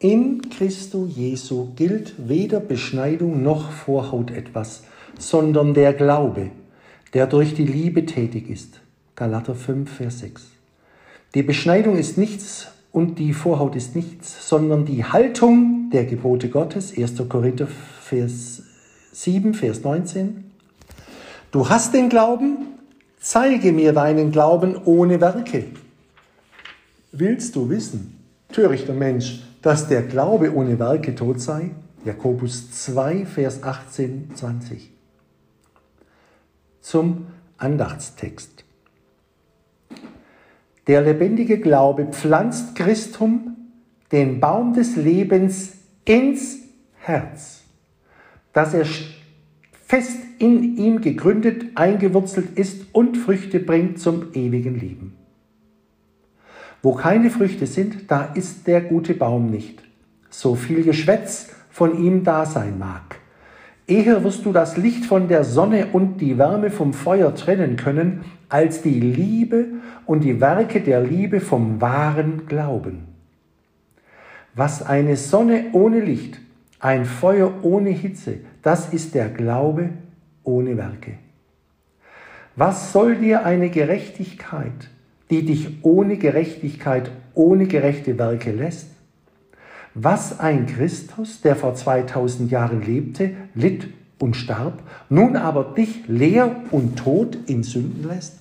In Christo Jesu gilt weder Beschneidung noch Vorhaut etwas, sondern der Glaube, der durch die Liebe tätig ist. Galater 5, Vers 6. Die Beschneidung ist nichts und die Vorhaut ist nichts, sondern die Haltung der Gebote Gottes. 1. Korinther Vers 7, Vers 19. Du hast den Glauben, zeige mir deinen Glauben ohne Werke. Willst du wissen, törichter Mensch, dass der Glaube ohne Werke tot sei? Jakobus 2, Vers 18, 20. Zum Andachtstext. Der lebendige Glaube pflanzt Christum, den Baum des Lebens, ins Herz, dass er fest in ihm gegründet, eingewurzelt ist und Früchte bringt zum ewigen Leben. Wo keine Früchte sind, da ist der gute Baum nicht, so viel Geschwätz von ihm da sein mag. Eher wirst du das Licht von der Sonne und die Wärme vom Feuer trennen können, als die Liebe und die Werke der Liebe vom wahren Glauben. Was eine Sonne ohne Licht, ein Feuer ohne Hitze, das ist der Glaube ohne Werke. Was soll dir eine Gerechtigkeit, die dich ohne Gerechtigkeit, ohne gerechte Werke lässt? was ein Christus, der vor 2000 Jahren lebte, litt und starb, nun aber dich leer und tot in Sünden lässt?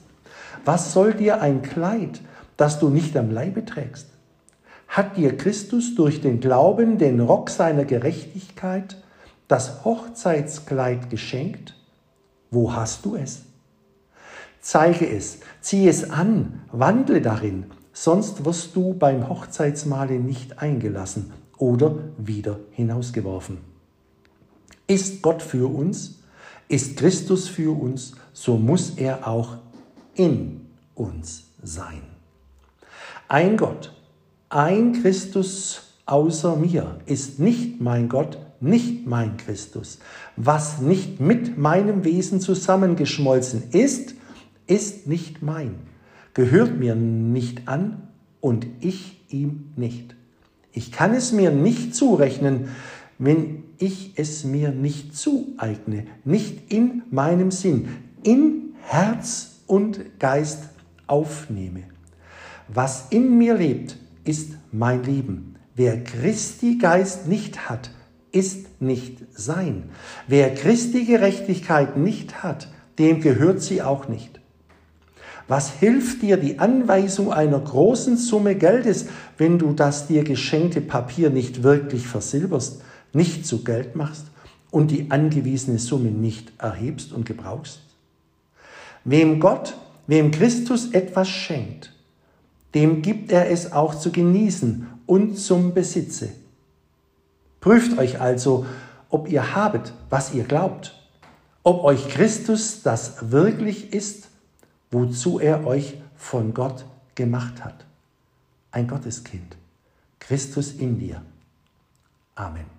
Was soll dir ein Kleid, das du nicht am Leibe trägst? Hat dir Christus durch den Glauben den Rock seiner Gerechtigkeit, das Hochzeitskleid geschenkt? Wo hast du es? Zeige es, zieh es an, wandle darin, sonst wirst du beim Hochzeitsmahle nicht eingelassen oder wieder hinausgeworfen. Ist Gott für uns, ist Christus für uns, so muss er auch in uns sein. Ein Gott, ein Christus außer mir ist nicht mein Gott, nicht mein Christus. Was nicht mit meinem Wesen zusammengeschmolzen ist, ist nicht mein, gehört mir nicht an und ich ihm nicht. Ich kann es mir nicht zurechnen, wenn ich es mir nicht zueigne, nicht in meinem Sinn, in Herz und Geist aufnehme. Was in mir lebt, ist mein Leben. Wer Christi Geist nicht hat, ist nicht sein. Wer Christi Gerechtigkeit nicht hat, dem gehört sie auch nicht. Was hilft dir die Anweisung einer großen Summe Geldes, wenn du das dir geschenkte Papier nicht wirklich versilberst, nicht zu Geld machst und die angewiesene Summe nicht erhebst und gebrauchst? Wem Gott, wem Christus etwas schenkt, dem gibt er es auch zu genießen und zum Besitze. Prüft euch also, ob ihr habet, was ihr glaubt, ob euch Christus das wirklich ist wozu er euch von Gott gemacht hat. Ein Gotteskind. Christus in dir. Amen.